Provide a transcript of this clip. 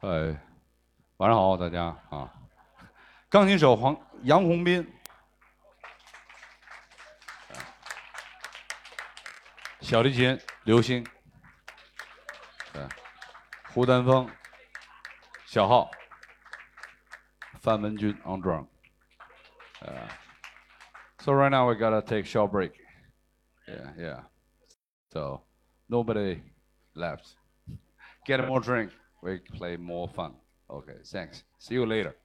哎，晚上好，大家啊！钢琴手黄杨洪斌，小提琴刘星，对，胡丹峰。小号，范文军 on drum。Uh, so right now we gotta take short break. Yeah, yeah. So nobody left. Get more drink. We play more fun. Okay, thanks. See you later.